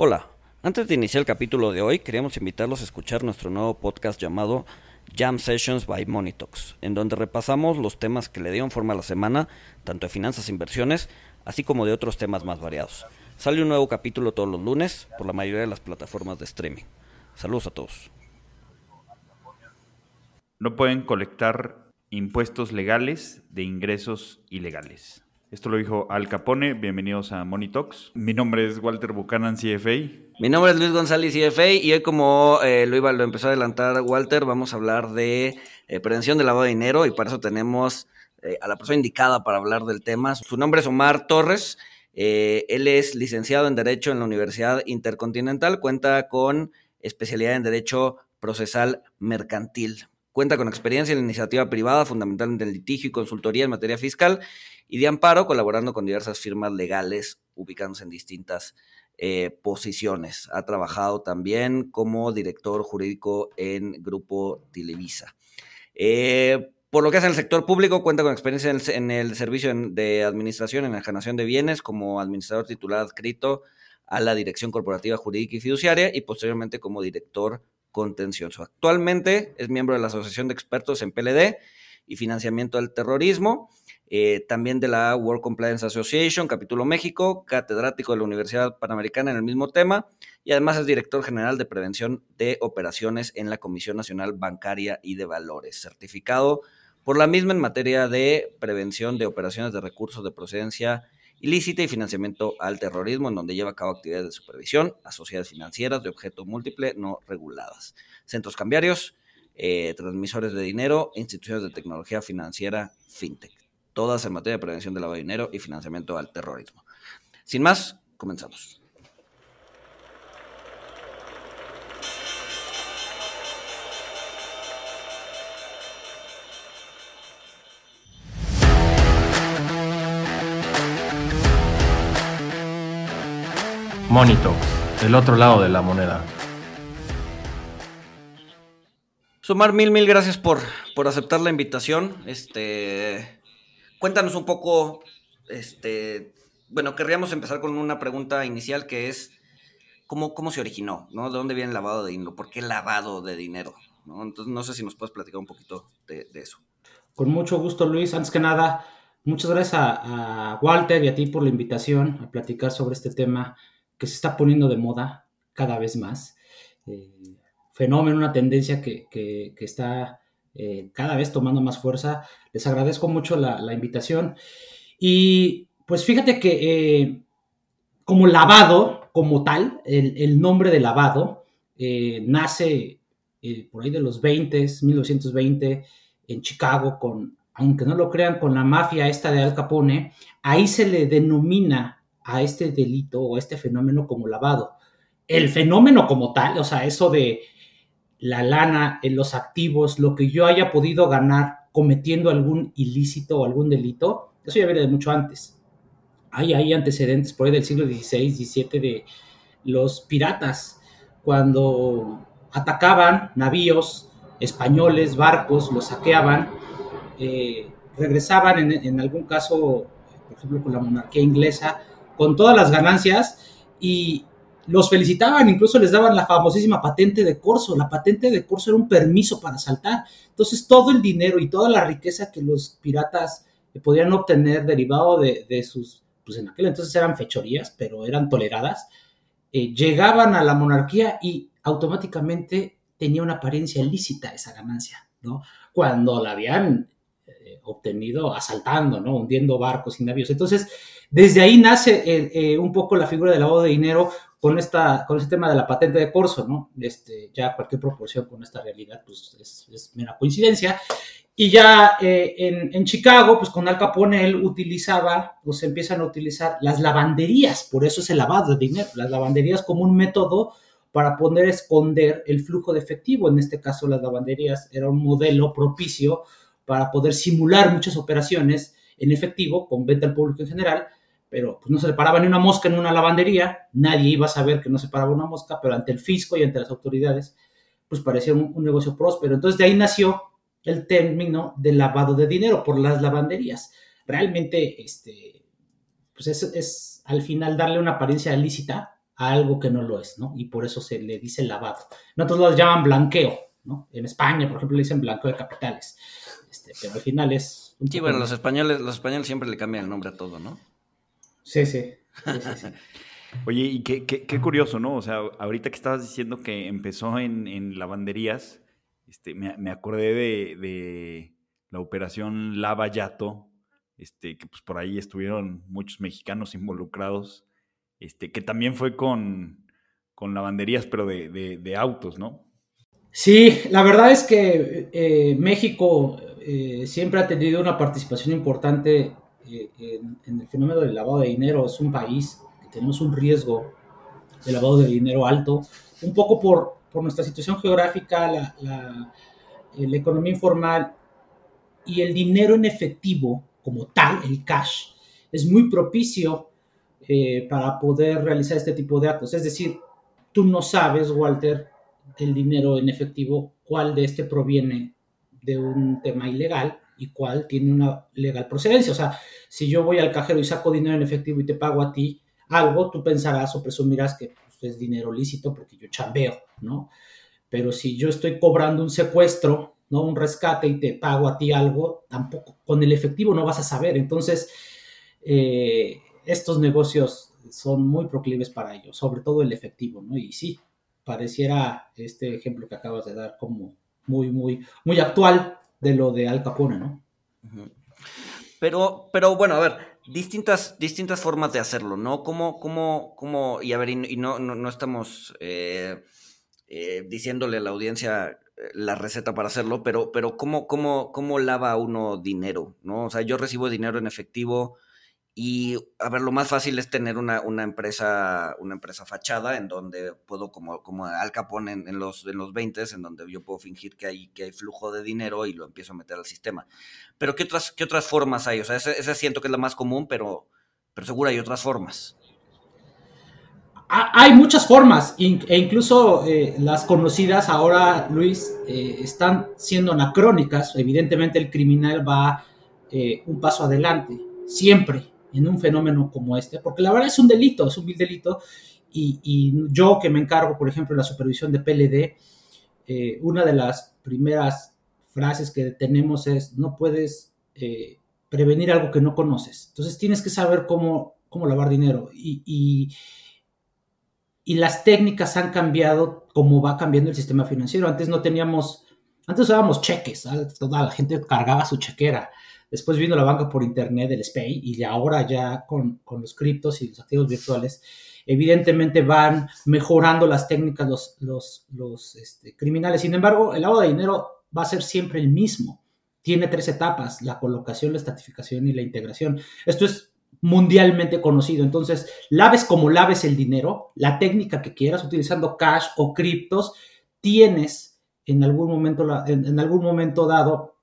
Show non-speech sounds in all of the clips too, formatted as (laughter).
Hola, antes de iniciar el capítulo de hoy, queríamos invitarlos a escuchar nuestro nuevo podcast llamado Jam Sessions by Monitox, en donde repasamos los temas que le dieron forma a la semana, tanto de finanzas e inversiones, así como de otros temas más variados. Sale un nuevo capítulo todos los lunes por la mayoría de las plataformas de streaming. Saludos a todos. No pueden colectar impuestos legales de ingresos ilegales. Esto lo dijo Al Capone. Bienvenidos a Money Talks. Mi nombre es Walter Buchanan, CFA. Mi nombre es Luis González, CFA, y hoy como eh, lo, iba, lo empezó a adelantar Walter, vamos a hablar de eh, prevención del lavado de dinero y para eso tenemos eh, a la persona indicada para hablar del tema. Su nombre es Omar Torres. él es licenciado en Derecho en la Universidad Intercontinental, cuenta con especialidad en Derecho Procesal Mercantil. Cuenta con experiencia en la iniciativa privada, fundamentalmente en litigio y consultoría en materia fiscal, y de amparo, colaborando con diversas firmas legales ubicándose en distintas eh, posiciones. Ha trabajado también como director jurídico en Grupo Televisa. Eh, por lo que hace en el sector público, cuenta con experiencia en el, servicio de administración en la generación de bienes como administrador titular adscrito a la Dirección Corporativa Jurídica y Fiduciaria y posteriormente como director contencioso. Actualmente es miembro de la Asociación de Expertos en PLD y Financiamiento del Terrorismo eh, también de la World Compliance Association, capítulo México, catedrático de la Universidad Panamericana en el mismo tema, y además es director general de prevención de operaciones en la Comisión Nacional Bancaria y de Valores, certificado por la misma en materia de prevención de operaciones de recursos de procedencia ilícita y financiamiento al terrorismo, en donde lleva a cabo actividades de supervisión a financieras de objeto múltiple no reguladas, centros cambiarios, eh, transmisores de dinero, instituciones de tecnología financiera, fintech todas en materia de prevención del lavado de dinero y financiamiento al terrorismo. Sin más, comenzamos. Monito, el otro lado de la moneda. Sumar mil, mil gracias por, por aceptar la invitación. Este, Cuéntanos un poco, este, bueno, querríamos empezar con una pregunta inicial que es, ¿cómo, cómo se originó? ¿no? ¿De dónde viene el lavado de dinero? ¿Por qué lavado de dinero? ¿no? Entonces, no sé si nos puedes platicar un poquito de, eso. Con mucho gusto, Luis. Antes que nada, muchas gracias a, Walter y a ti por la invitación a platicar sobre este tema que se está poniendo de moda cada vez más. Eh, fenómeno, una tendencia que, que, que está eh, cada vez tomando más fuerza. Les agradezco mucho la, invitación. Y pues fíjate que eh, como lavado, como tal, el, nombre de lavado eh, nace por ahí de los 20, 1920, en Chicago, con, aunque no lo crean, con la mafia esta de Al Capone, ahí se le denomina a este delito o a este fenómeno como lavado. El fenómeno como tal, o sea, eso de la lana, en los activos, lo que yo haya podido ganar cometiendo algún ilícito o algún delito, eso ya viene de mucho antes. Hay, hay antecedentes por ahí del siglo XVI, XVII de los piratas, cuando atacaban navíos españoles, barcos, los saqueaban, eh, regresaban en, en algún caso, por ejemplo, con la monarquía inglesa, con todas las ganancias y los felicitaban, incluso les daban la famosísima patente de corso. La patente de corso era un permiso para saltar. Entonces, todo el dinero y toda la riqueza que los piratas podían obtener derivado de, sus, pues en aquel entonces eran fechorías, pero eran toleradas, eh, llegaban a la monarquía y automáticamente tenía una apariencia lícita esa ganancia, ¿no? Cuando la habían eh, obtenido asaltando, ¿no? Hundiendo barcos y navíos. Entonces, desde ahí nace eh, un poco la figura del lavado de dinero con, esta, con este tema de la patente de corso, ¿no? Este, ya cualquier proporción con esta realidad, pues es, mera coincidencia. Y ya eh, en, en, Chicago, pues con Al Capone él utilizaba, pues empiezan a utilizar las lavanderías, por eso es el lavado de dinero, las lavanderías como un método para poder esconder el flujo de efectivo. En este caso, las lavanderías era un modelo propicio para poder simular muchas operaciones en efectivo con venta al público en general pero pues no se le paraba ni una mosca en una lavandería, nadie iba a saber que no se paraba una mosca, pero ante el fisco y ante las autoridades, pues parecía un, negocio próspero. Entonces de ahí nació el término de lavado de dinero por las lavanderías. Realmente, este, pues es, es al final darle una apariencia lícita a algo que no lo es, ¿no? Y por eso se le dice lavado. En otros lados llaman blanqueo, ¿no? En España, por ejemplo, le dicen blanqueo de capitales. Este, pero al final es... sí, bueno, los españoles, los españoles siempre le cambian el nombre a todo, ¿no? Sí, sí. (laughs) Oye, y qué, qué, curioso, ¿no? O sea, ahorita que estabas diciendo que empezó en, en lavanderías, este, me, me acordé de, de, la operación Lava Yato, este, que pues por ahí estuvieron muchos mexicanos involucrados, este, que también fue con, con lavanderías, pero de, de, autos, ¿no? Sí, la verdad es que eh, México eh, siempre ha tenido una participación importante eh, en, el fenómeno del lavado de dinero. Es un país que tenemos un riesgo de lavado de dinero alto, un poco por, por nuestra situación geográfica, la, la, la economía informal y el dinero en efectivo como tal, el cash, es muy propicio eh, para poder realizar este tipo de actos. Es decir, tú no sabes, Walter, el dinero en efectivo, cuál de este proviene de un tema ilegal y cuál tiene una legal procedencia. O sea, si yo voy al cajero y saco dinero en efectivo y te pago a ti algo, tú pensarás o presumirás que pues, es dinero lícito porque yo chambeo, ¿no? Pero si yo estoy cobrando un secuestro ¿no? Un rescate y te pago a ti algo, tampoco, con el efectivo no vas a saber. Entonces, eh, estos negocios son muy proclives para ello, sobre todo el efectivo, ¿no? Y sí, pareciera este ejemplo que acabas de dar como muy, muy, muy actual de lo de Al Capone, ¿no? Pero, pero bueno, a ver, distintas, distintas formas de hacerlo, ¿no? ¿Cómo, cómo, cómo, y a ver, y, no, no, estamos eh, eh, diciéndole a la audiencia la receta para hacerlo, pero, pero ¿cómo, cómo, ¿cómo lava uno dinero? ¿no? O sea, yo recibo dinero en efectivo y, a ver, lo más fácil es tener una, una empresa, una empresa fachada en donde puedo, como, como Al Capone en, los, en los 20, en donde yo puedo fingir que hay, que hay flujo de dinero y lo empiezo a meter al sistema. Pero ¿qué otras, qué otras formas hay? O sea, ese, siento que es la más común, pero, pero seguro hay otras formas hay muchas formas e incluso eh, las conocidas ahora, Luis, eh, están siendo anacrónicas. Evidentemente el criminal va eh, un paso adelante, siempre en un fenómeno como este, porque la verdad es un delito, es un vil delito. Y, yo que me encargo, por ejemplo, de la supervisión de PLD, una de las primeras frases que tenemos es, no puedes prevenir algo que no conoces. Entonces tienes que saber cómo, cómo lavar dinero. y y las técnicas han cambiado como va cambiando el sistema financiero. Antes no teníamos, antes usábamos cheques, toda la gente cargaba su chequera. Después vino la banca por internet, el SPAY, y ahora ya con, los criptos y los activos virtuales, evidentemente van mejorando las técnicas los, los, los este, criminales. Sin embargo, el lavado de dinero va a ser siempre el mismo. Tiene tres etapas, la colocación, la estatificación y la integración. Esto es mundialmente conocido. Entonces, laves como laves el dinero, la técnica que quieras, utilizando cash o criptos, tienes en algún momento, en, algún momento dado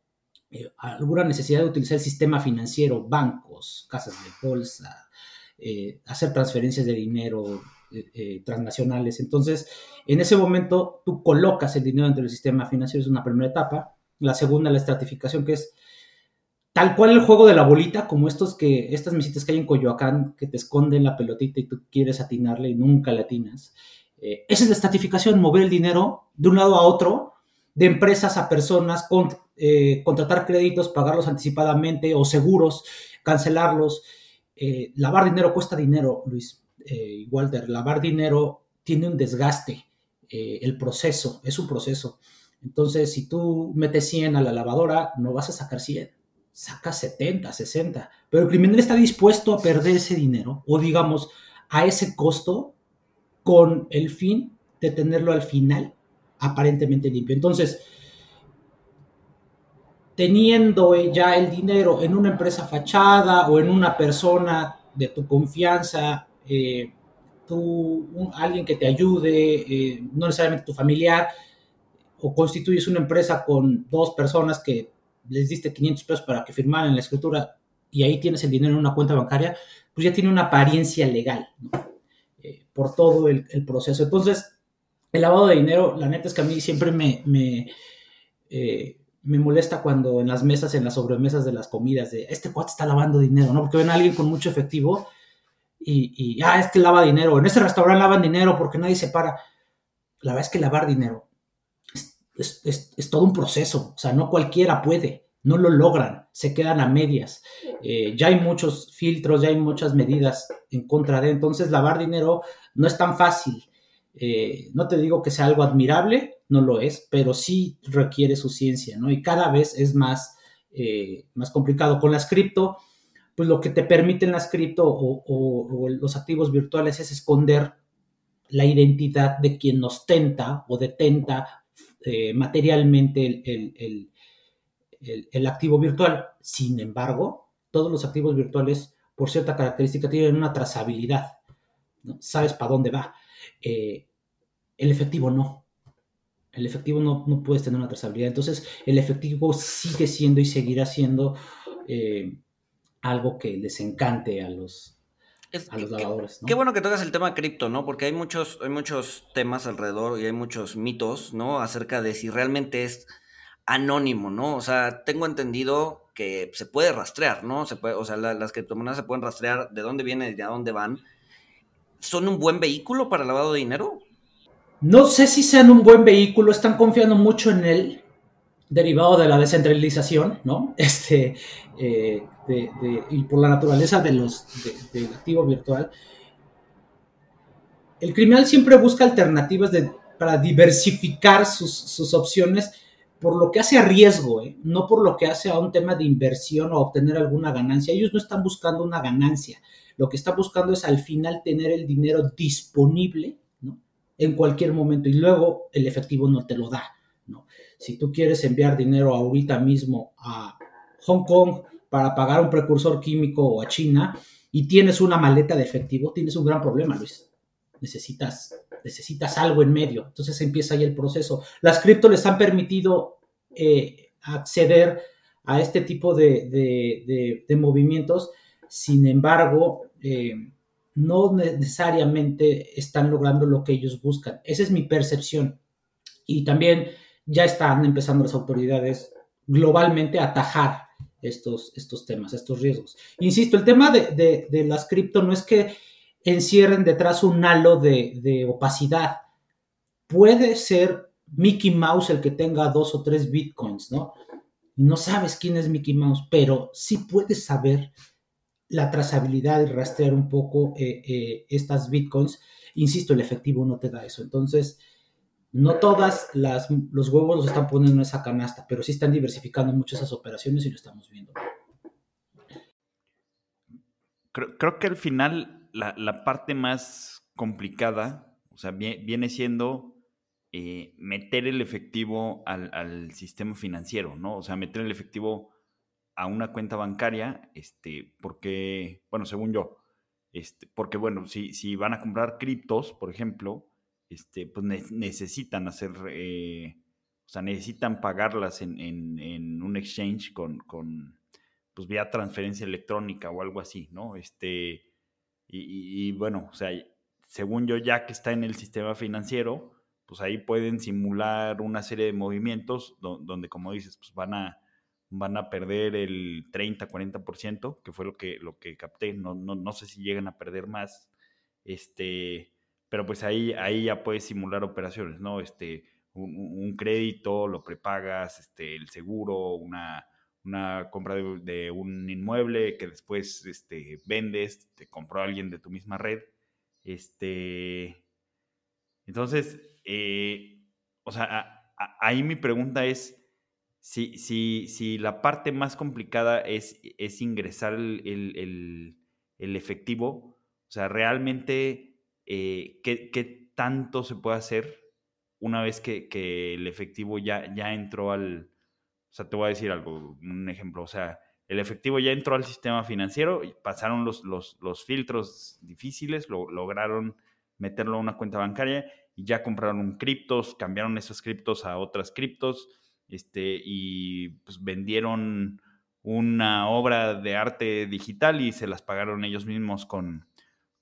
eh, alguna necesidad de utilizar el sistema financiero, bancos, casas de bolsa, eh, hacer transferencias de dinero eh, transnacionales. Entonces, en ese momento tú colocas el dinero dentro del sistema financiero, es una primera etapa. La segunda, la estratificación, que es tal cual el juego de la bolita, como estos que, estas mesitas que hay en Coyoacán, que te esconden la pelotita y tú quieres atinarle y nunca le atinas. Esa es la estatificación, mover el dinero de un lado a otro, de empresas a personas, con, eh, contratar créditos, pagarlos anticipadamente o seguros, cancelarlos. Eh, lavar dinero cuesta dinero, Luis Walter. Lavar dinero tiene un desgaste. el proceso, es un proceso. Entonces, si tú metes 100 a la lavadora, no vas a sacar 100 saca 70, 60, pero el criminal está dispuesto a perder ese dinero o digamos a ese costo con el fin de tenerlo al final aparentemente limpio. Entonces, teniendo ya el dinero en una empresa fachada o en una persona de tu confianza, eh, tú, alguien que te ayude, eh, no necesariamente tu familiar, o constituyes una empresa con dos personas que les diste 500 pesos para que firmaran la escritura y ahí tienes el dinero en una cuenta bancaria, pues ya tiene una apariencia legal eh, por todo el, proceso. Entonces, el lavado de dinero, la neta es que a mí siempre me, me, molesta cuando en las mesas, en las sobremesas de las comidas, de este cuate está lavando dinero, ¿no? Porque ven a alguien con mucho efectivo y, ah, es que lava dinero, en ese restaurante lavan dinero porque nadie se para. La verdad es que lavar dinero es, todo un proceso, o sea, no cualquiera puede, no lo logran, se quedan a medias. Eh, ya hay muchos filtros, ya hay muchas medidas en contra de, entonces lavar dinero no es tan fácil. Eh, no te digo que sea algo admirable, no lo es, pero sí requiere su ciencia, ¿no? Y cada vez es más, eh, más complicado. Con las cripto, pues lo que te permiten las cripto o, los activos virtuales es esconder la identidad de quien ostenta o detenta eh, materialmente el, el, activo virtual. Sin embargo, todos los activos virtuales, por cierta característica, tienen una trazabilidad. Sabes para dónde va. Eh, el efectivo no. El efectivo no, no, puedes tener una trazabilidad. Entonces, el efectivo sigue siendo y seguirá siendo eh, algo que les encante a los, a los lavadores. Qué, bueno que tocas el tema cripto, ¿no? Porque hay muchos, hay muchos temas alrededor y hay muchos mitos, ¿no? Acerca de si realmente es anónimo, ¿no? O sea, tengo entendido que se puede rastrear, ¿no? Se puede, o sea, las criptomonedas se pueden rastrear de dónde vienen y de dónde van. ¿Son un buen vehículo para lavado de dinero? No sé si sean un buen vehículo, están confiando mucho en él, derivado de la descentralización, ¿no? (laughs) Este, eh, y por la naturaleza de los, activo virtual. El criminal siempre busca alternativas para diversificar sus, opciones por lo que hace a riesgo, ¿eh? no por lo que hace a un tema de inversión o obtener alguna ganancia. Ellos no están buscando una ganancia, lo que están buscando es al final tener el dinero disponible en cualquier momento y luego el efectivo no te lo da. Si tú quieres enviar dinero ahorita mismo a Hong Kong para pagar un precursor químico o a China y tienes una maleta de efectivo, tienes un gran problema, Luis. Necesitas, necesitas algo en medio. Entonces empieza ahí el proceso. Las cripto les han permitido eh, acceder a este tipo de, movimientos, sin embargo, eh, no necesariamente están logrando lo que ellos buscan. Esa es mi percepción. Y también ya están empezando las autoridades globalmente a atajar estos, estos temas, estos riesgos. Insisto, el tema de, las cripto no es que encierren detrás un halo de, opacidad. Puede ser Mickey Mouse el que tenga dos o tres bitcoins, ¿no? No sabes quién es Mickey Mouse, pero sí puedes saber la trazabilidad y rastrear un poco eh, eh, estas bitcoins. Insisto, el efectivo no te da eso. Entonces, no todas las, los huevos los están poniendo en esa canasta, pero sí están diversificando mucho esas operaciones y lo estamos viendo. Creo, que al final la, parte más complicada, o sea, viene siendo eh, meter el efectivo al, sistema financiero, ¿no? O sea, meter el efectivo a una cuenta bancaria, este, porque, bueno, según yo, este, porque, bueno, si, si van a comprar criptos, por ejemplo, este, pues necesitan hacer, eh, o sea, necesitan pagarlas en, un exchange con, con, pues vía transferencia electrónica o algo así, ¿no? Este, y, bueno, o sea, según yo, ya que está en el sistema financiero, pues ahí pueden simular una serie de movimientos donde, como dices, pues van a, van a perder el 30, 40%, que fue lo que, lo que capté, no, no, no sé si llegan a perder más, este, pero pues ahí, ahí ya puedes simular operaciones, ¿no? Este, un, crédito, lo prepagas, este, el seguro, una, una compra de, un inmueble que después este, vendes, te compró alguien de tu misma red. Este, entonces, eh, o sea, ahí mi pregunta es, si, si, si, la parte más complicada es, es ingresar el, el efectivo, o sea, realmente eh, ¿qué, tanto se puede hacer una vez que, el efectivo ya, ya entró al... O sea, te voy a decir algo, un ejemplo, o sea, el efectivo ya entró al sistema financiero pasaron los, los, filtros difíciles, lo, lograron meterlo a una cuenta bancaria y ya compraron criptos, cambiaron esos criptos a otras criptos este, y pues vendieron una obra de arte digital y se las pagaron ellos mismos con,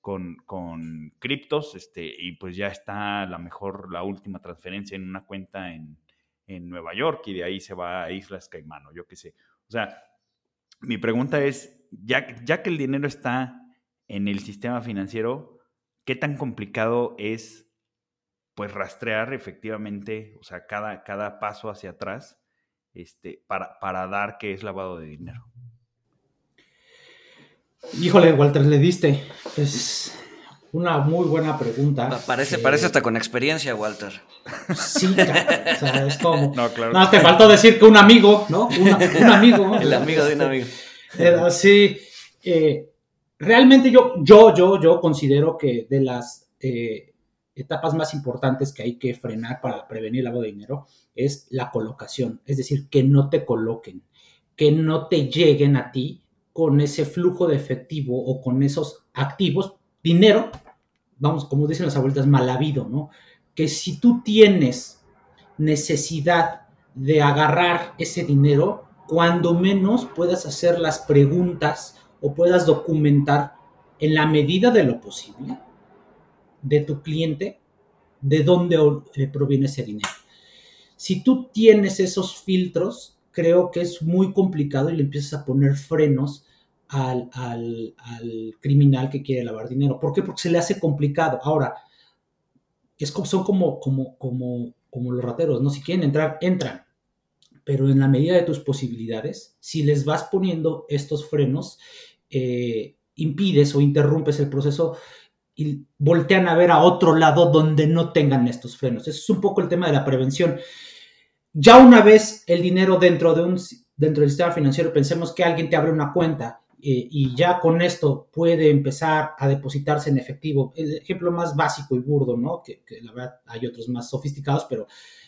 con, con criptos, este, y pues ya está la mejor, la última transferencia en una cuenta en, Nueva York y de ahí se va a Islas Caimán, yo qué sé. O sea, mi pregunta es, ya, ya que el dinero está en el sistema financiero, ¿qué tan complicado es pues rastrear efectivamente, o sea, cada, cada paso hacia atrás este, para, para dar que es lavado de dinero? Híjole, Walter, le diste. Es una muy buena pregunta. Parece, parece hasta con experiencia, Walter. Sí, o sea, es como. (laughs) No, claro. No, te faltó decir que un amigo, ¿no? un (laughs) amigo. El amigo de un amigo. Sí. Eh, realmente yo, yo, yo, yo considero que de las eh, etapas más importantes que hay que frenar para prevenir el lavado de dinero es la colocación. Es decir, que no te coloquen, que no te lleguen a ti con ese flujo de efectivo o con esos activos, dinero, vamos, como dicen las abuelitas, mal habido, ¿no? Que si tú tienes necesidad de agarrar ese dinero, cuando menos puedas hacer las preguntas o puedas documentar en la medida de lo posible de tu cliente de dónde eh, proviene ese dinero. Si tú tienes esos filtros, creo que es muy complicado y le empiezas a poner frenos al, criminal que quiere lavar dinero. ¿Por qué? Porque se le hace complicado. Ahora, es como, son como, como, como, como los rateros, ¿no? Si quieren entrar, entran. Pero en la medida de tus posibilidades, si les vas poniendo estos frenos, eh, impides o interrumpes el proceso y voltean a ver a otro lado donde no tengan estos frenos. Eso es un poco el tema de la prevención. Ya una vez el dinero dentro de un dentro del sistema financiero, pensemos que alguien te abre una cuenta eh, y ya con esto puede empezar a depositarse en efectivo. El ejemplo más básico y burdo, ¿no? Que, la verdad hay otros más sofisticados, pero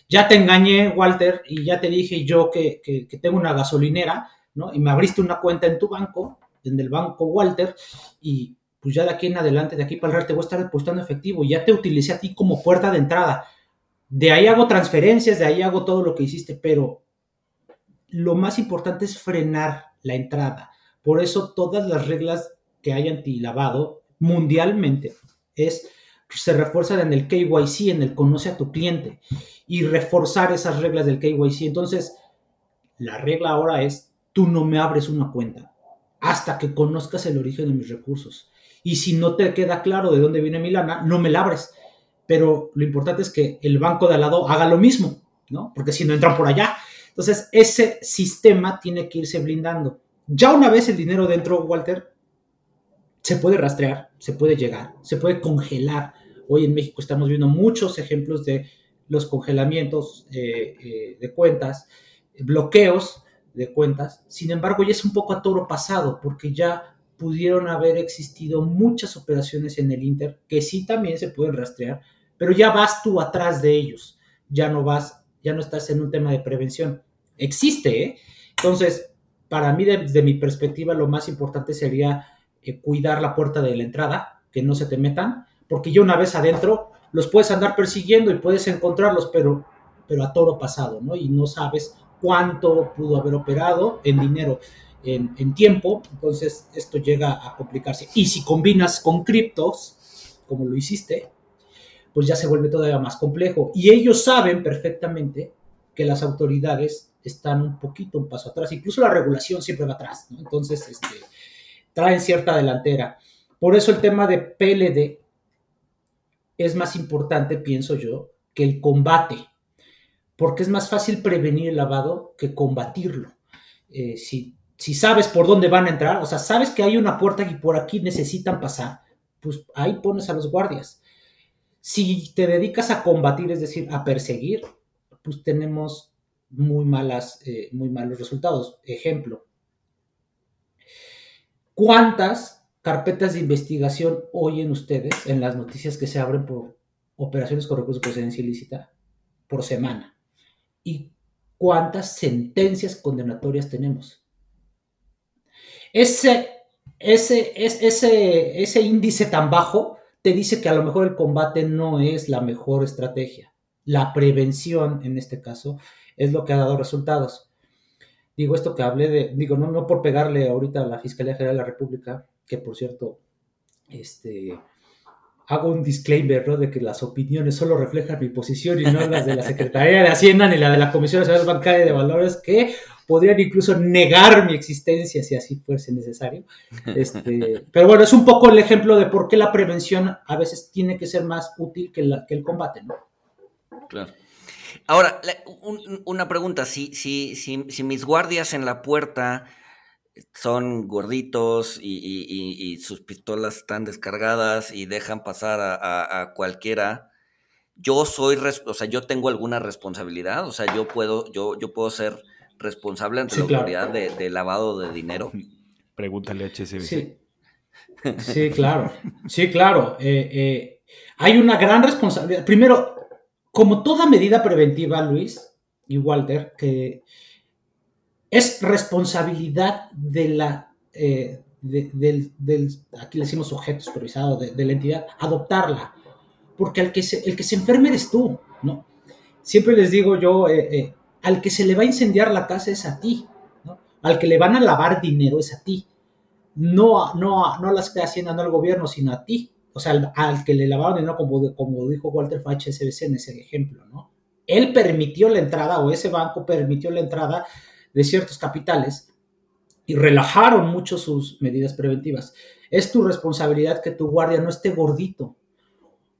ya te engañé, Walter, y ya te dije yo que, que, que tengo una gasolinera, ¿no? Y me abriste una cuenta en tu banco, en el banco Walter, y pues ya de aquí en adelante, de aquí para el te voy a estar depositando efectivo ya te utilicé a ti como puerta de entrada. De ahí hago transferencias, de ahí hago todo lo que hiciste, pero lo más importante es frenar la entrada. Por eso todas las reglas que hay anti-lavado mundialmente es se refuerzan en el KYC, en el conoce a tu cliente y reforzar esas reglas del KYC. Entonces, la regla ahora es, tú no me abres una cuenta hasta que conozcas el origen de mis recursos. Y si no te queda claro de dónde viene mi lana, no me la abres. Pero lo importante es que el banco de al lado haga lo mismo, ¿no? Porque si no entran por allá. Entonces, ese sistema tiene que irse blindando. Ya una vez el dinero dentro, Walter, se puede rastrear, se puede llegar, se puede congelar. Hoy en México estamos viendo muchos ejemplos de los congelamientos eh, eh, de cuentas, bloqueos de cuentas. Sin embargo, ya es un poco a toro pasado, porque ya pudieron haber existido muchas operaciones en el Inter que sí también se pueden rastrear, pero ya vas tú atrás de ellos, ya no vas, ya no estás en un tema de prevención. Existe, ¿eh? Entonces, para mí, desde mi perspectiva, lo más importante sería eh, cuidar la puerta de la entrada, que no se te metan, porque ya una vez adentro los puedes andar persiguiendo y puedes encontrarlos, pero, pero a toro pasado, ¿no? Y no sabes cuánto pudo haber operado en dinero en, tiempo, entonces esto llega a complicarse. Y si combinas con criptos, como lo hiciste, pues ya se vuelve todavía más complejo. Y ellos saben perfectamente que las autoridades están un poquito un paso atrás, incluso la regulación siempre va atrás, entonces este, traen cierta delantera. Por eso el tema de PLD es más importante, pienso yo, que el combate, porque es más fácil prevenir el lavado que combatirlo. Eh, si si sabes por dónde van a entrar, o sea, sabes que hay una puerta y por aquí necesitan pasar, pues ahí pones a los guardias. Si te dedicas a combatir, es decir, a perseguir, pues tenemos muy malas, eh, muy malos resultados. Ejemplo, ¿cuántas carpetas de investigación oyen ustedes en las noticias que se abren por operaciones con recursos de procedencia ilícita por semana? ¿Y cuántas sentencias condenatorias tenemos? Ese, ese, ese, ese índice tan bajo te dice que a lo mejor el combate no es la mejor estrategia. La prevención, en este caso, es lo que ha dado resultados. Digo esto que hablé de, digo, no, no por pegarle ahorita a la Fiscalía General de la República, que por cierto, este, hago un disclaimer, ¿no? De que las opiniones solo reflejan mi posición y no las de la (laughs) Secretaría de Hacienda ni la de la Comisión Nacional Bancaria de Valores, que podrían incluso negar mi existencia si así fuese necesario. Este, (laughs) pero bueno, es un poco el ejemplo de por qué la prevención a veces tiene que ser más útil que, que el combate, ¿no? Claro. Ahora, una pregunta, si, si, si, si mis guardias en la puerta son gorditos y, sus pistolas están descargadas y dejan pasar a, cualquiera, yo soy, o sea, yo tengo alguna responsabilidad, o sea, yo puedo, yo, yo puedo ser responsable ante la autoridad de, lavado de dinero. (laughs) Pregúntale a HSBC. Sí. sí, claro, sí, claro. Eh, eh, hay una gran responsabilidad. Primero, como toda medida preventiva, Luis y Walter, que es responsabilidad de la, eh, del, aquí le decimos objeto supervisado, de, la entidad, adoptarla, porque el que, se, el que se enferme eres tú, ¿no? Siempre les digo yo, eh, eh, al que se le va a incendiar la casa es a ti. Al que le van a lavar dinero es a ti, no, no, no las está haciendo no al gobierno, sino a ti, o sea, al, que le lavaron dinero, como, como dijo Walter Fach SBC en ese ejemplo, ¿no? Él permitió la entrada, o ese banco permitió la entrada de ciertos capitales y relajaron mucho sus medidas preventivas. Es tu responsabilidad que tu guardia no esté gordito,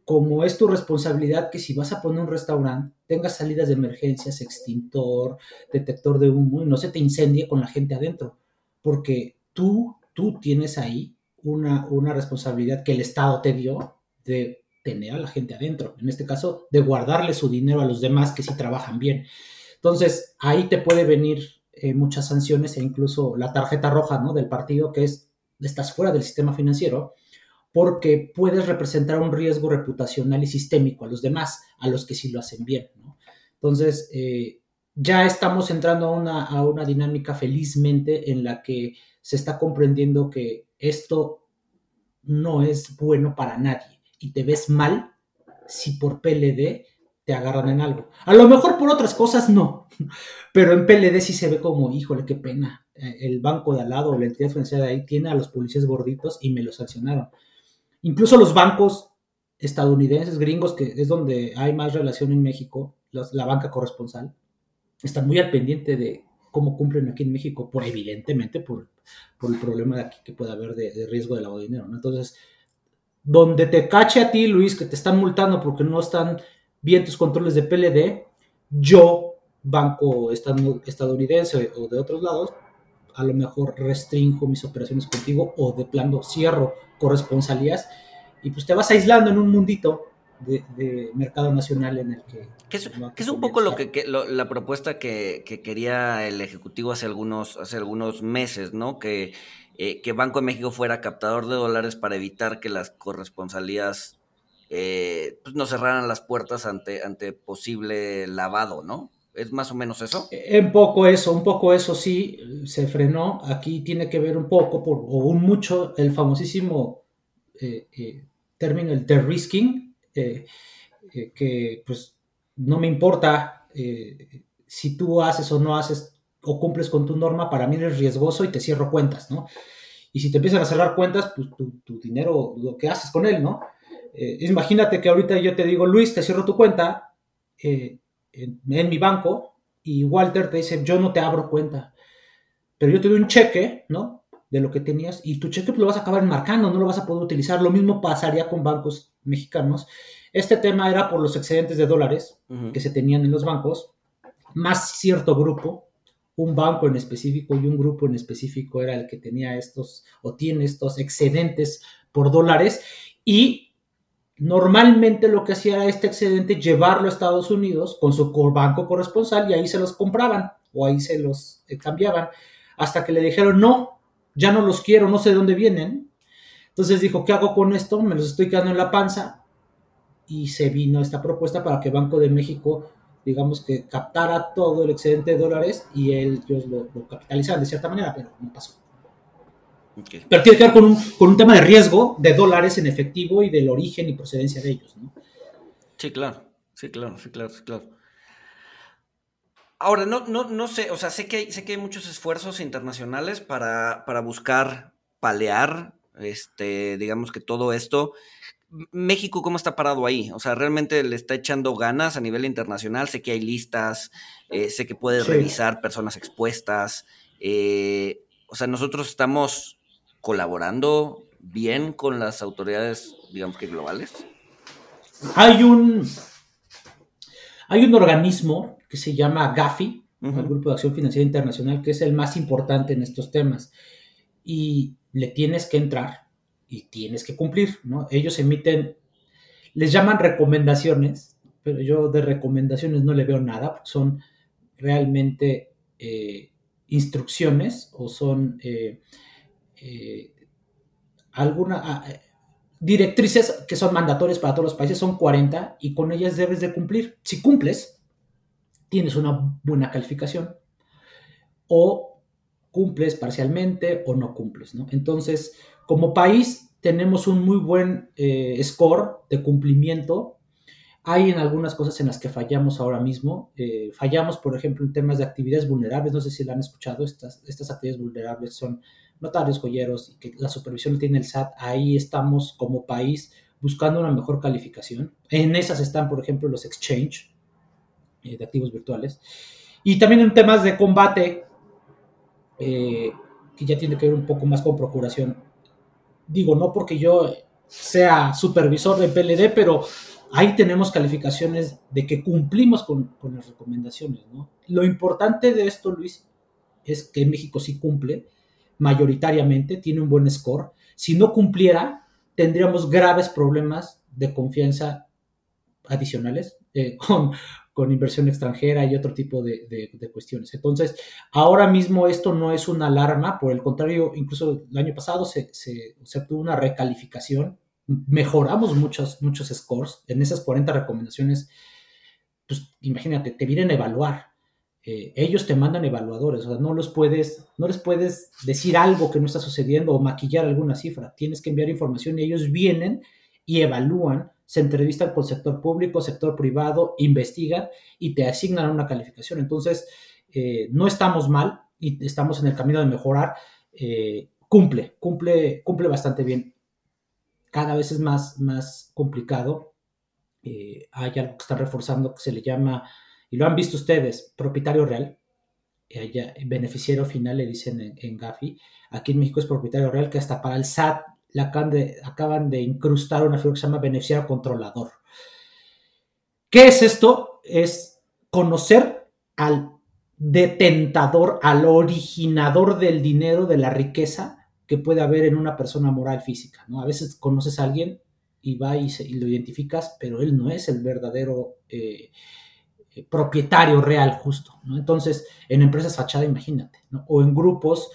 como es tu responsabilidad que si vas a poner un restaurante, tengas salidas de emergencias, extintor, detector de humo y no se te incendie con la gente adentro, porque tú, tú tienes ahí una, una responsabilidad que el Estado te dio de tener a la gente adentro, en este caso, de guardarle su dinero a los demás que sí trabajan bien. Entonces, ahí te puede venir eh, muchas sanciones e incluso la tarjeta roja ¿no? del partido, que es, estás fuera del sistema financiero, porque puedes representar un riesgo reputacional y sistémico a los demás, a los que sí lo hacen bien. Entonces, eh, ya estamos entrando a una, a una dinámica felizmente en la que se está comprendiendo que esto no es bueno para nadie y te ves mal si por PLD te agarran en algo. A lo mejor por otras cosas no, (laughs) pero en PLD sí se ve como, híjole, qué pena. Eh, el banco de al lado, la entidad financiera de ahí, tiene a los policías gorditos y me los sancionaron. Incluso los bancos estadounidenses, gringos, que es donde hay más relación en México, la banca corresponsal, están muy al pendiente de cómo cumplen aquí en México, por evidentemente por, por el problema de aquí que puede haber de, riesgo de lavado de dinero. Entonces, donde te cache a ti, Luis, que te están multando porque no están bien tus controles de PLD, yo, banco estadounidense o de otros lados, a lo mejor restringo mis operaciones contigo o de plano cierro corresponsalías y pues te vas aislando en un mundito de, mercado nacional en el que... Que es, un poco lo que, la propuesta que, quería el Ejecutivo hace algunos, hace algunos meses, ¿no? Que, eh, que Banco de México fuera captador de dólares para evitar que las corresponsalías eh, pues no cerraran las puertas ante, ante posible lavado, ¿no? ¿Es más o menos eso? Un poco eso, un poco eso sí, se frenó. Aquí tiene que ver un poco, por, o un mucho, el famosísimo eh, eh, término, el de-risking, que pues no me importa si tú haces o no haces o cumples con tu norma, para mí eres riesgoso y te cierro cuentas, ¿no? Y si te empiezan a cerrar cuentas, pues tu dinero, lo que haces con él, ¿no? Eh, imagínate que ahorita yo te digo, Luis, te cierro tu cuenta eh, en, mi banco y Walter te dice, yo no te abro cuenta, pero yo te doy un cheque, ¿no? De lo que tenías y tu cheque pues, lo vas a acabar enmarcando, no lo vas a poder utilizar. Lo mismo pasaría con bancos mexicanos. Este tema era por los excedentes de dólares que se tenían en los bancos, más cierto grupo, un banco en específico y un grupo en específico era el que tenía estos o tiene estos excedentes por dólares y Normalmente lo que hacía era este excedente llevarlo a Estados Unidos con su banco corresponsal y ahí se los compraban o ahí se los eh, cambiaban hasta que le dijeron no, ya no los quiero, no sé de dónde vienen. Entonces dijo, ¿qué hago con esto? Me los estoy quedando en la panza y se vino esta propuesta para que Banco de México, digamos que captara todo el excedente de dólares y ellos lo, lo capitalizaran de cierta manera, pero no pasó. Pero tiene que ver con un, con un tema de riesgo de dólares en efectivo y del origen y procedencia de ellos, ¿no? Sí, claro, sí, claro, sí, claro, sí, claro. Ahora, no, no, no sé, o sea, sé que hay, sé que hay muchos esfuerzos internacionales para, para buscar palear, este, digamos que todo esto. México, ¿cómo está parado ahí? O sea, ¿realmente le está echando ganas a nivel internacional? Sé que hay listas, eh, sé que puede revisar personas expuestas. Eh, o sea, nosotros estamos colaborando bien con las autoridades, digamos que globales. Hay un, hay un organismo que se llama GAFI, el Grupo de Acción Financiera Internacional, que es el más importante en estos temas. Y le tienes que entrar y tienes que cumplir, ¿no? Ellos emiten, les llaman recomendaciones, pero yo de recomendaciones no le veo nada, son realmente eh, instrucciones o son eh, eh, ah, directrices que son mandatorias para todos los países, son 40 y con ellas debes de cumplir. Si cumples, tienes una buena calificación o cumples parcialmente o no cumples. Entonces, como país tenemos un muy buen eh, score de cumplimiento. Hay en algunas cosas en las que fallamos ahora mismo. Eh, fallamos, por ejemplo, en temas de actividades vulnerables. No sé si la han escuchado. Estas, estas actividades vulnerables son notarios, joyeros, y que la supervisión tiene el SAT. Ahí estamos como país buscando una mejor calificación. En esas están, por ejemplo, los exchange eh, de activos virtuales. Y también en temas de combate, que ya tiene que ver un poco más con procuración digo, no porque yo sea supervisor de PLD, pero ahí tenemos calificaciones de que cumplimos con, las recomendaciones. ¿no? Lo importante de esto, Luis, es que México sí cumple mayoritariamente, tiene un buen score. Si no cumpliera, tendríamos graves problemas de confianza adicionales eh, (laughs) con, con inversión extranjera y otro tipo de, cuestiones. Entonces, ahora mismo esto no es una alarma, por el contrario, incluso el año pasado se, se, obtuvo una recalificación, mejoramos muchos, muchos scores en esas 40 recomendaciones. Pues imagínate, te vienen a evaluar. Eh, ellos te mandan evaluadores, o sea, no los puedes, no les puedes decir algo que no está sucediendo o maquillar alguna cifra. Tienes que enviar información y ellos vienen y evalúan se entrevistan con sector público, sector privado, investigan y te asignan una calificación. Entonces, eh, no estamos mal y estamos en el camino de mejorar. Eh, cumple, cumple, cumple bastante bien. Cada vez es más, más complicado. Hay algo que está reforzando que se le llama, lo han visto ustedes, propietario real. beneficiario final le dicen en, en Gafi. Aquí en México es propietario real que hasta para el SAT acaban de, incrustar una figura que se llama beneficiario controlador. ¿Qué es esto? Es conocer al detentador, al originador del dinero, de la riqueza que puede haber en una persona moral física. ¿no? A veces conoces a alguien y va y, lo identificas, pero él no es el verdadero eh, propietario real justo. Entonces, en empresas fachada, imagínate, o en grupos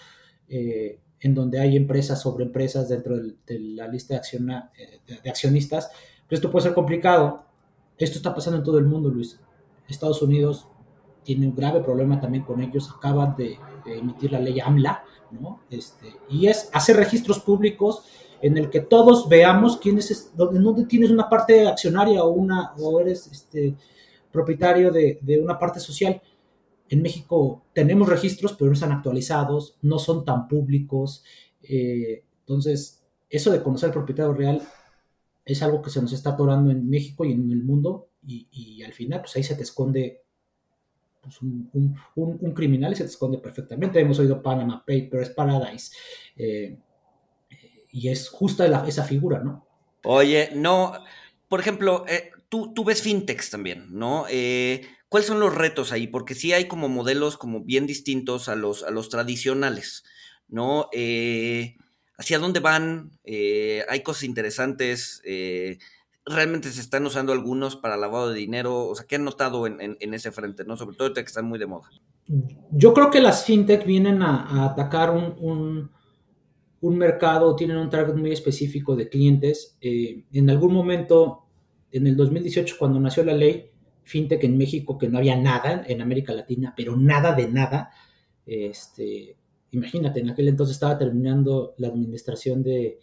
eh, en donde hay empresas sobre empresas dentro de la lista eh, de, accionistas. Pero esto puede ser complicado. Esto está pasando en todo el mundo, Luis. Estados Unidos tiene un grave problema también con ellos. Acaban de, emitir la ley AMLA, ¿no? Este, y es hacer registros públicos en el que todos veamos quién es, donde, tienes una parte accionaria o, una, o eres este, propietario de, de una parte social en México tenemos registros, pero no están actualizados, no son tan públicos. Eh, entonces, eso de conocer el propietario real es algo que se nos está atorando en México y en el mundo, y, al final, pues ahí se te esconde pues, un, criminal y se te esconde perfectamente. Hemos oído Panama Papers, Paradise, eh, y es justa esa figura, ¿no? Oye, no, por ejemplo, eh, tú, tú ves fintechs también, ¿no? ¿Cuáles son los retos ahí? Porque sí hay como modelos como bien distintos a los, a los tradicionales, ¿no? Eh, ¿Hacia dónde van? Eh, hay cosas interesantes. Eh, ¿Realmente se están usando algunos para lavado de dinero? O sea, ¿qué han notado en, ese frente, no? Sobre todo que están muy de moda. Yo creo que las fintech vienen a, atacar un, un, mercado, tienen un target muy específico de clientes. en algún momento, en el 2018, cuando nació la ley, fintech en México que no había nada en América Latina, pero nada de nada. Este, imagínate, en aquel entonces estaba terminando la administración de,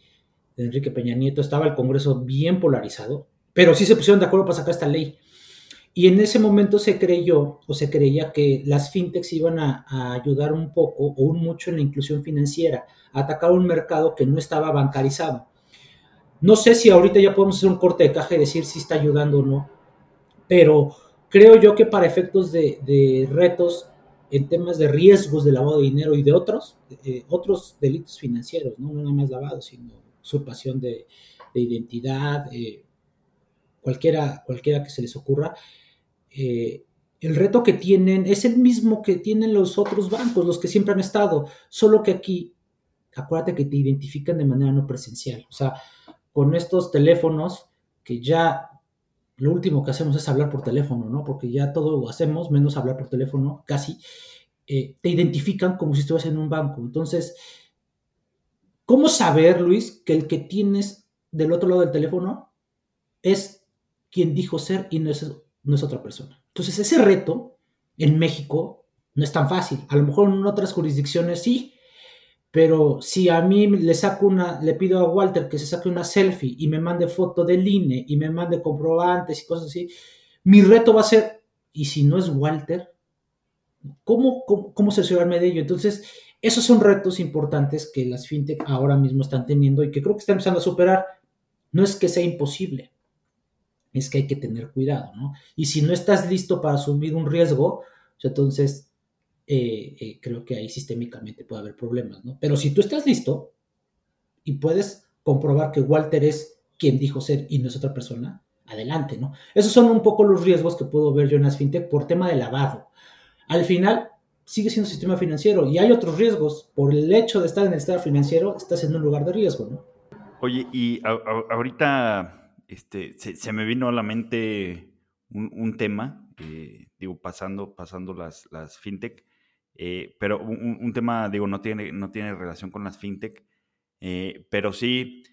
Enrique Peña Nieto, estaba el Congreso bien polarizado, pero sí se pusieron de acuerdo para sacar esta ley. Y en ese momento se creyó o se creía que las fintechs iban a, a, ayudar un poco o un mucho en la inclusión financiera, a atacar un mercado que no estaba bancarizado. No sé si ahorita ya podemos hacer un corte de caja y decir si está ayudando o no, pero creo yo que para efectos de, retos en temas de riesgos de lavado de dinero y de otros, eh, otros delitos financieros, ¿no? no nada más lavado, sino usurpación de, de identidad, eh, cualquiera, cualquiera que se les ocurra, eh, el reto que tienen es el mismo que tienen los otros bancos, los que siempre han estado, solo que aquí, acuérdate que te identifican de manera no presencial. O sea, con estos teléfonos que ya lo último que hacemos es hablar por teléfono, ¿no? Porque ya todo lo hacemos, menos hablar por teléfono, casi, eh, te identifican como si estuvieras en un banco. Entonces, ¿cómo saber, Luis, que el que tienes del otro lado del teléfono es quien dijo ser y no es, no es otra persona? Entonces, ese reto en México no es tan fácil. A lo mejor en otras jurisdicciones sí, pero si a mí le saco una, le pido a Walter que se saque una selfie y me mande foto del INE y me mande comprobantes y cosas así, mi reto va a ser, ¿y si no es Walter? ¿Cómo, cómo, cómo cerciorarme de ello? Entonces, esos son retos importantes que las fintech ahora mismo están teniendo y que creo que están empezando a superar. No es que sea imposible, es que hay que tener cuidado, ¿no? Y si no estás listo para asumir un riesgo, entonces eh, eh, creo que ahí sistémicamente puede haber problemas, ¿no? Pero si tú estás listo y puedes comprobar que Walter es quien dijo ser y no es otra persona, adelante, ¿no? Esos son un poco los riesgos que puedo ver yo en las fintech por tema de lavado. Al final, sigue siendo sistema financiero y hay otros riesgos. Por el hecho de estar en el estado financiero, estás en un lugar de riesgo, ¿no? Oye, y ahorita este, se, me vino a la mente un, tema, eh, digo, pasando, pasando las fintech, eh, pero un, tema, digo, no tiene, no tiene relación con las fintech, eh, pero sí,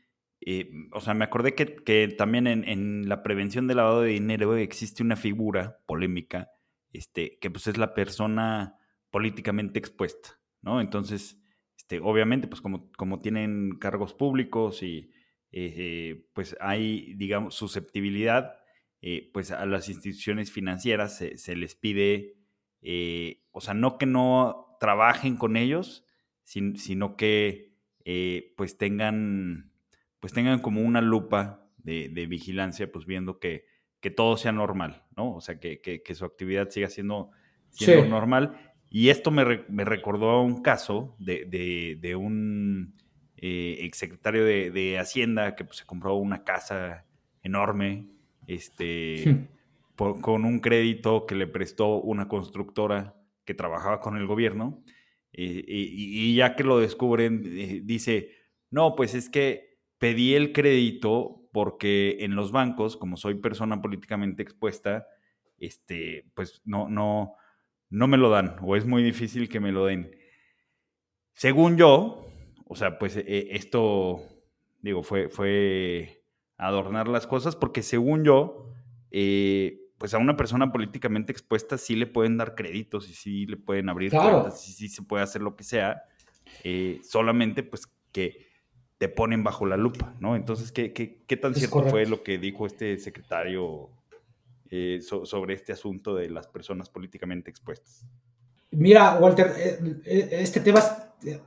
o sea, me acordé que, que también en, en, la prevención del lavado de dinero existe una figura polémica, este, que pues es la persona políticamente expuesta, ¿no? Entonces, este, obviamente, pues como, como tienen cargos públicos y eh, pues hay, digamos, susceptibilidad, eh, pues a las instituciones financieras se, les pide, eh, o sea, no que no trabajen con ellos, sino que pues tengan, pues tengan como una lupa de, de pues viendo que, que, todo sea normal, ¿no? O sea, que, que, su actividad siga siendo, siendo normal. Y esto me, me, recordó a un caso de, de, de un eh, exsecretario de, de, Hacienda que pues, se compró una casa enorme, este, con un crédito que le prestó una constructora que trabajaba con el gobierno, eh, y, ya que lo descubren, eh, dice, no, pues es que pedí el crédito porque en los bancos, como soy persona políticamente expuesta, este, pues no, no, no me lo dan, o es muy difícil que me lo den. Según yo, o sea, pues eh, esto, digo, fue, fue adornar las cosas porque según yo, eh, pues a una persona políticamente expuesta sí le pueden dar créditos y sí le pueden abrir cuentas y sí se puede hacer lo que sea, eh, solamente pues que te ponen bajo la lupa, ¿no? Entonces, ¿qué, qué, tan cierto fue lo que dijo este secretario sobre este asunto de las personas políticamente expuestas? Mira, Walter, este tema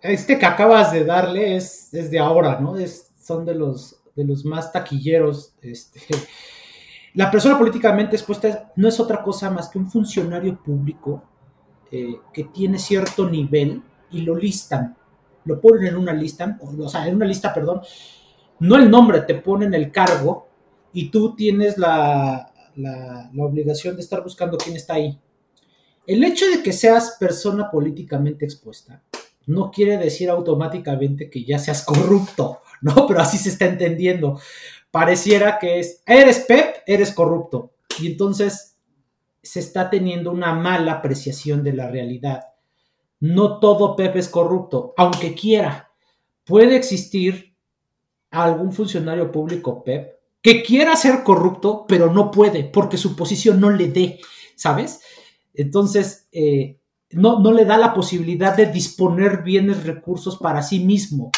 este que acabas de darle es, de ahora, ¿no? Es, son de los, de los más taquilleros. Este. La persona políticamente expuesta no es otra cosa más que un funcionario público eh, que tiene cierto nivel y lo listan, lo ponen en una lista, o sea, en una lista, perdón, no el nombre, te ponen el cargo y tú tienes la, la, la obligación de estar buscando quién está ahí. El hecho de que seas persona políticamente expuesta no quiere decir automáticamente que ya seas corrupto, ¿no? Pero así se está entendiendo. Pareciera que es, eres Pep, eres corrupto. Y entonces se está teniendo una mala apreciación de la realidad. No todo Pep es corrupto, aunque quiera. Puede existir algún funcionario público Pep que quiera ser corrupto, pero no puede, porque su posición no le dé, ¿sabes? Entonces, eh, no, no le da la posibilidad de disponer bienes, recursos para sí mismo,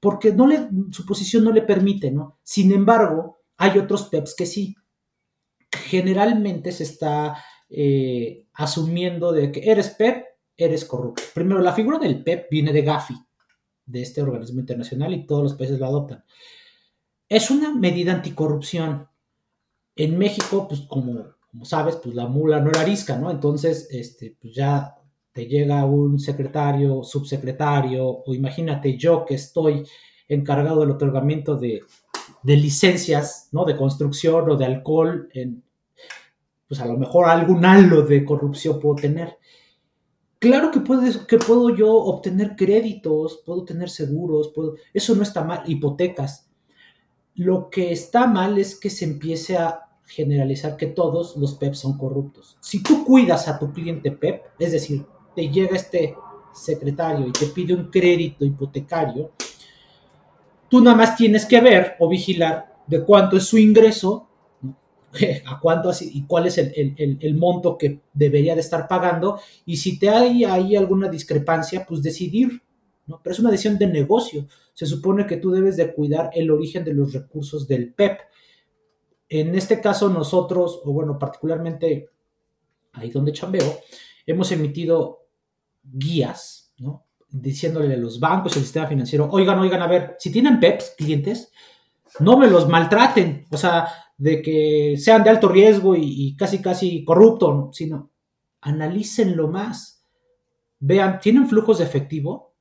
porque no su posición no le permite, ¿no? Sin embargo, hay otros PEPs que sí. Generalmente se está eh, asumiendo de que eres PEP, eres corrupto. Primero, la figura del PEP viene de Gafi, de este organismo internacional, y todos los países lo adoptan. es una medida anticorrupción. En México, pues como, como sabes, pues la mula no era arisca, ¿no? Entonces, este, pues ya te llega un secretario, subsecretario, o imagínate yo que estoy encargado del otorgamiento de, de licencias, ¿no? De construcción o de alcohol, pues a lo mejor algún halo de corrupción puedo tener. Claro que, puedes, que puedo yo obtener créditos, puedo tener seguros, eso no está mal, hipotecas. Lo que está mal es que se empiece a generalizar que todos los PEP son corruptos. Si tú cuidas a tu cliente PEP, es decir, te llega este secretario y te pide un crédito hipotecario, tú nada más tienes que ver o vigilar de cuánto es su ingreso (laughs) a cuánto así y cuál es el, monto que debería de estar pagando y si te hay ahí alguna discrepancia, pues decidir, ¿no? Pero es una decisión de negocio. Se supone que tú debes de cuidar el origen de los recursos del PEP. En este caso nosotros, o bueno, particularmente ahí donde chambeo, hemos emitido guías, ¿no? Diciéndole a los bancos, el sistema financiero, oigan, oigan, a ver, si tienen PEPs, clientes, no me los maltraten. O sea, de que sean de alto riesgo y, casi casi corrupto, sino analícenlo más. Vean, ¿tienen flujos de efectivo?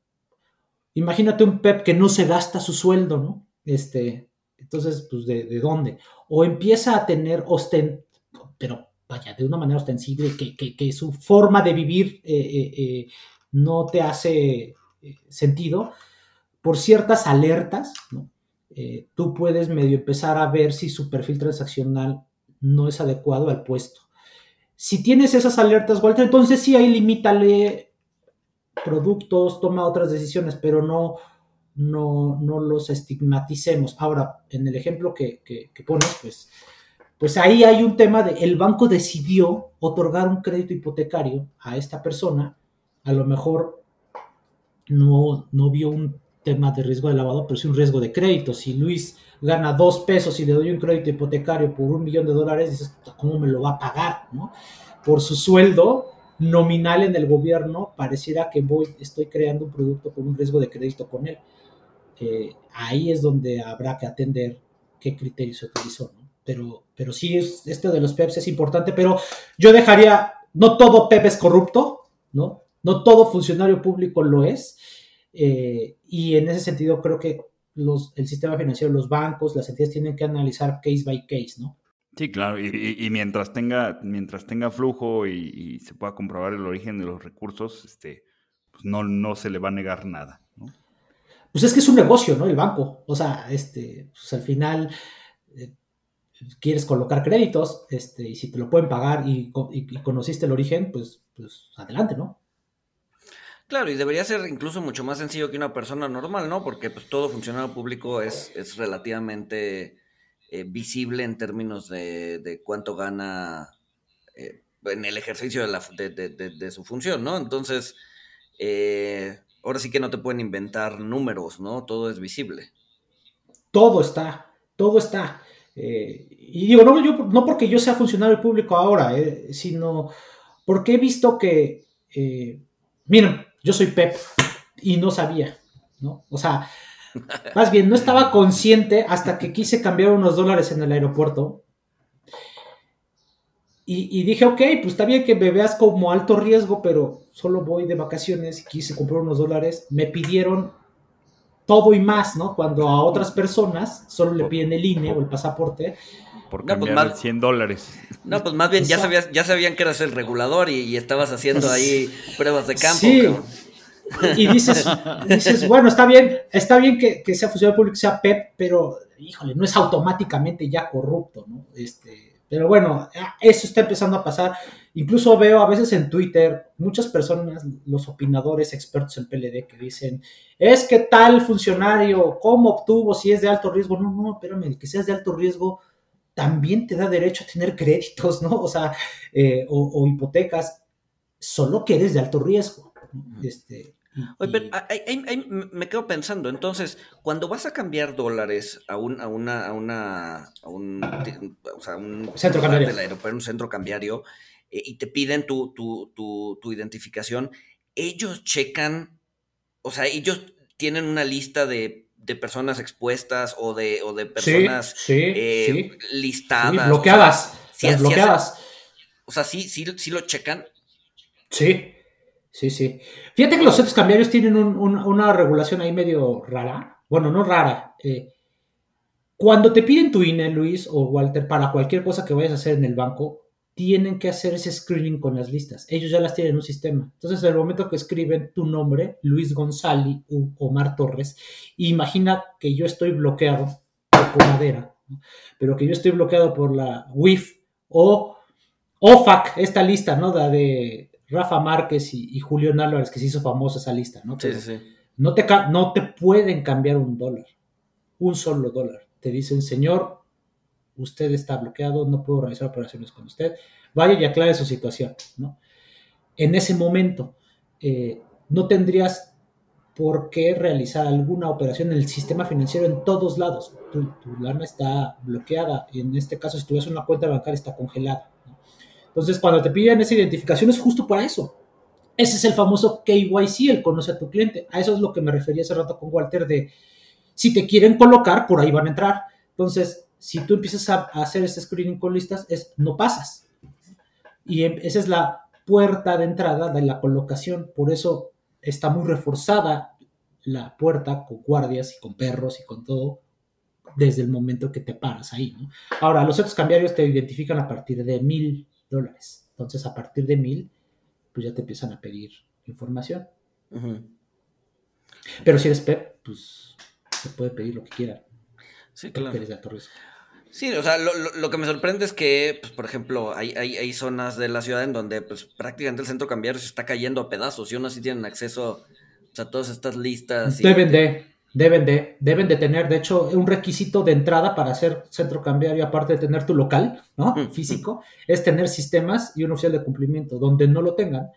Imagínate un PEP que no se gasta su sueldo, ¿no? Este, entonces, pues, ¿de, dónde? O empieza a tener ostent, pero vaya, de una manera ostensible, que, su forma de vivir eh, eh, eh, no te hace sentido, por ciertas alertas, tú puedes medio empezar a ver si su perfil transaccional no es adecuado al puesto. Si tienes esas alertas, Walter, entonces sí, ahí limítale productos, toma otras decisiones, pero no, no, no los estigmaticemos. Ahora, en el ejemplo que, pones, pues, pues ahí hay un tema de el banco decidió otorgar un crédito hipotecario a esta persona, a lo mejor no, no vio un tema de riesgo de lavado, pero sí un riesgo de crédito. Si Luis gana dos pesos y le doy un crédito hipotecario por un millón de dólares, dices, ¿cómo me lo va a pagar? ¿no? Por su sueldo nominal en el gobierno, pareciera que voy, estoy creando un producto con un riesgo de crédito con él. Eh, ahí es donde habrá que atender qué criterio se utilizó. ¿no? Pero, pero sí, es, este de los PEPs es importante, pero yo dejaría, no todo PEP es corrupto, ¿no? No todo funcionario público lo es. Eh, y en ese sentido creo que los, el sistema financiero, los bancos, las entidades tienen que analizar case by case, ¿no? Sí, claro, y, mientras, tenga, mientras tenga flujo y, se pueda comprobar el origen de los recursos, este, pues no, no se le va a negar nada, ¿no? Pues es que es un negocio, ¿no? El banco. O sea, este, pues al final eh, quieres colocar créditos, este, y si te lo pueden pagar y, y conociste el origen, pues, pues adelante, ¿no? Claro, y debería ser incluso mucho más sencillo que una persona normal, ¿no? Porque pues todo funcionario público es, es relativamente eh, visible en términos de, cuánto gana eh, en el ejercicio de, la, de, su función, ¿no? Entonces, eh, ahora sí que no te pueden inventar números, ¿no? Todo es visible. Todo está, todo está. Y digo, no, no porque yo sea funcionario público ahora, sino porque he visto que, miren, yo soy Pep y no sabía, ¿no? O sea, más bien, no estaba consciente hasta que quise cambiar unos dólares en el aeropuerto. Y, dije, ok, pues está bien que me veas como alto riesgo, pero solo voy de vacaciones y quise comprar unos dólares. Me pidieron todo y más, ¿no? Cuando a otras personas solo le piden el INE o el pasaporte. Por pues cambiar 100 dólares. No, pues más bien ya, sabías, ya sabían que eras el regulador y, estabas haciendo ahí pruebas de campo. Sí. Y dices, dices, bueno, está bien, está bien que, sea funcionario público, sea PEP, pero híjole, no es automáticamente ya corrupto, ¿no? Este, pero bueno, eso está empezando a pasar. Incluso veo a veces en Twitter muchas personas, los opinadores expertos en PLD, que dicen, es que tal funcionario, ¿cómo obtuvo si es de alto riesgo? No, no, espérame, el que seas de alto riesgo también te da derecho a tener créditos, ¿no? O sea, eh, o, hipotecas, solo que eres de alto riesgo. Este, Oye, pero me quedo pensando, entonces, cuando vas a cambiar dólares a un, a una, a una, a un, o sea, un centro cambiario, un centro cambiario, y te piden tu, tu, tu, tu identificación, ellos checan, o sea, ellos tienen una lista de de personas expuestas o de, o de personas eh, listadas. bloqueadas. bloqueadas. o sea, sí, sí, sí lo checan. Sí, sí, sí. Fíjate que los centros cambiarios tienen una regulación ahí medio rara. Bueno, no rara. Eh, cuando te piden tu INE, Luis o Walter, para cualquier cosa que vayas a hacer en el banco, tienen que hacer ese screening con las listas. Ellos ya las tienen en un sistema. Entonces, en el momento que escriben tu nombre, Luis González o Omar Torres, imagina que yo estoy bloqueado por madera, pero que yo estoy bloqueado por la WIF o OFAC, esta lista, ¿no? La de Rafa Márquez y, Julián Álvarez, que se hizo famosa esa lista, ¿no? sí, sí, No te, no te pueden cambiar un dólar, un solo dólar. Te dicen, señor, usted está bloqueado, no puedo realizar operaciones con usted, vaya y aclare su situación, ¿no? En ese momento, eh, no tendrías por qué realizar alguna operación en el sistema financiero en todos lados. Tu, tu lana está bloqueada en este caso, si tuvieras una cuenta bancaria, está congelada. Entonces, cuando te piden esa identificación es justo para eso. Ese es el famoso KYC, el conoce a tu cliente. A eso es lo que me refería hace rato con Walter de si te quieren colocar, por ahí van a entrar. Entonces, si tú empiezas a, hacer este screening con listas, es no pasas. Y em, esa es la puerta de entrada de la colocación. Por eso está muy reforzada la puerta con guardias y con perros y con todo desde el momento que te paras ahí. Ahora, los otros cambiarios te identifican a partir de mil dólares. Entonces, a partir de mil, pues ya te empiezan a pedir información. Pero si eres PEP, pues te puede pedir lo que quiera. Sí, claro. Sí, o sea, lo, que me sorprende es que, pues, por ejemplo, hay, hay, zonas de la ciudad en donde pues, prácticamente el centro cambiario se está cayendo a pedazos y aún así tienen acceso a todas estas listas. Deben de, deben de, deben de tener, de hecho, un requisito de entrada para hacer centro cambiario, aparte de tener tu local, ¿no? Físico, es tener sistemas y un oficial de cumplimiento. Donde no lo tengan,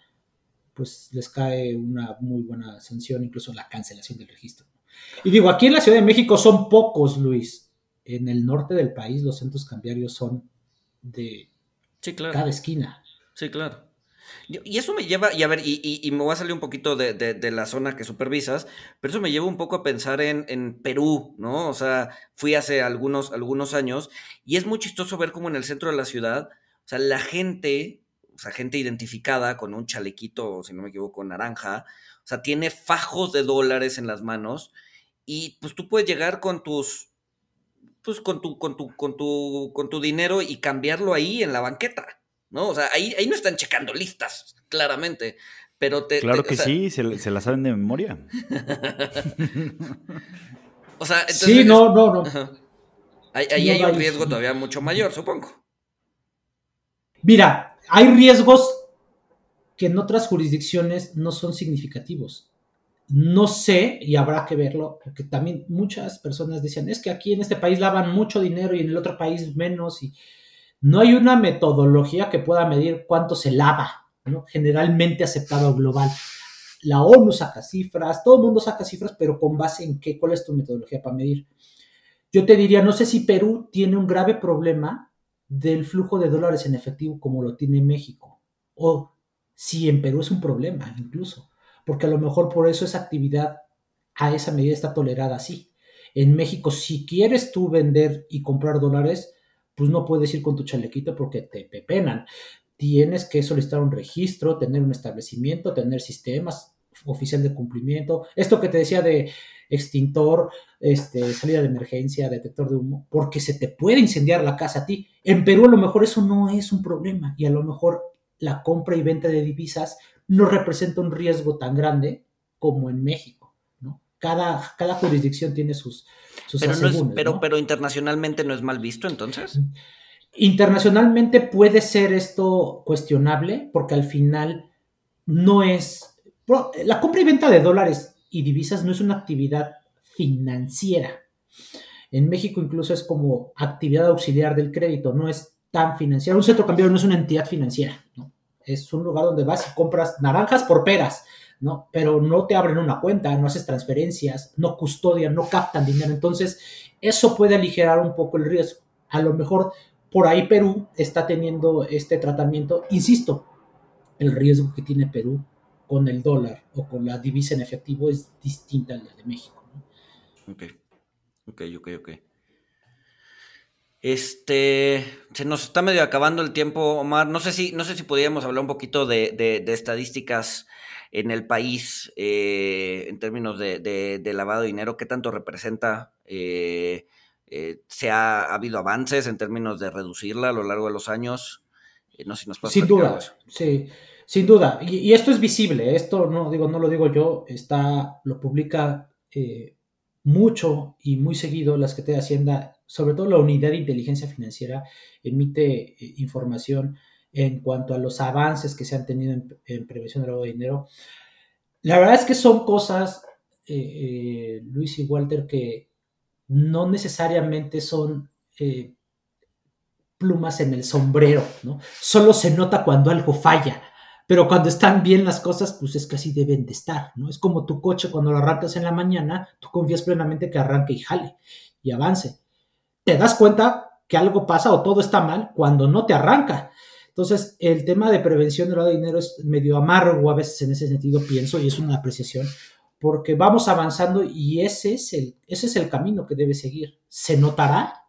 pues les cae una muy buena sanción, incluso la cancelación del registro. Y digo, aquí en la Ciudad de México son pocos, Luis. En el norte del país los centros cambiarios son de cada esquina. Sí, claro. Y eso me lleva, y a ver, y, me voy a salir un poquito de, la zona que supervisas, pero eso me lleva un poco a pensar en, Perú, ¿no? O sea, fui hace algunos, algunos años y es muy chistoso ver cómo en el centro de la ciudad, o sea, la gente, o sea, gente identificada con un chalequito, si no me equivoco, naranja, o sea, tiene fajos de dólares en las manos y pues tú puedes llegar con tus, pues con tu, con tu, con tu, con tu dinero y cambiarlo ahí en la banqueta, ¿no? O sea, ahí, ahí no están checando listas, claramente. Pero te. Claro que sí, se, se, la saben de memoria. (laughs) o sea, entonces, Sí, no, no, no. Ahí, hay un riesgo todavía mucho mayor, supongo. Mira, hay riesgos que en otras jurisdicciones no son significativos. No sé, y habrá que verlo, porque también muchas personas decían, es que aquí en este país lavan mucho dinero y en el otro país menos, y no hay una metodología que pueda medir cuánto se lava, ¿no? generalmente aceptado global. La ONU saca cifras, todo el mundo saca cifras, pero con base en qué, cuál es tu metodología para medir. Yo te diría, no sé si Perú tiene un grave problema del flujo de dólares en efectivo como lo tiene México, o si en Perú es un problema incluso porque a lo mejor por eso esa actividad a esa medida está tolerada así. En México, si quieres tú vender y comprar dólares, pues no puedes ir con tu chalequito porque te pepenan. Tienes que solicitar un registro, tener un establecimiento, tener sistemas oficial de cumplimiento. Esto que te decía de extintor, este, salida de emergencia, detector de humo, porque se te puede incendiar la casa a ti. En Perú a lo mejor eso no es un problema y a lo mejor la compra y venta de divisas no representa un riesgo tan grande como en México. ¿no? Cada, cada jurisdicción tiene sus, sus pero, pero, pero internacionalmente no es mal visto entonces. Internacionalmente puede ser esto cuestionable porque al final no es... La compra y venta de dólares y divisas no es una actividad financiera. En México incluso es como actividad auxiliar del crédito, no es tan financiera. Un centro cambiario no es una entidad financiera, ¿no? Es un lugar donde vas y compras naranjas por peras, ¿no? Pero no te abren una cuenta, no haces transferencias, no custodian, no captan dinero. Entonces, eso puede aligerar un poco el riesgo. A lo mejor por ahí Perú está teniendo este tratamiento. Insisto, el riesgo que tiene Perú con el dólar o con la divisa en efectivo es distinta al de México. Ok. Ok, ok, ok. Este, se nos está medio acabando el tiempo, Omar. No sé si, no sé si podríamos hablar un poquito de, estadísticas en el país eh, en términos de, lavado de dinero. ¿Qué tanto representa? Eh, eh, ¿Se ha, habido avances en términos de reducirla a lo largo de los años? no sé si nos puede Sin duda, sí, sin duda. Y, esto es visible. Esto no digo, no lo digo yo. Está, lo publica mucho y muy seguido la Secretaría de Hacienda sobre todo la unidad de inteligencia financiera, emite eh, información en cuanto a los avances que se han tenido en, prevención del lavado de dinero. La verdad es que son cosas, eh, eh, Luis y Walter, que no necesariamente son plumas en el sombrero, ¿no? Solo se nota cuando algo falla, pero cuando están bien las cosas, pues es que así deben de estar, ¿no? Es como tu coche cuando lo arrancas en la mañana, tú confías plenamente que arranque y jale y avance te das cuenta que algo pasa o todo está mal cuando no te arranca. Entonces, el tema de prevención del lavado de dinero es medio amargo a veces en ese sentido, pienso, y es una apreciación, porque vamos avanzando y ese es el, ese es el camino que debe seguir. Se notará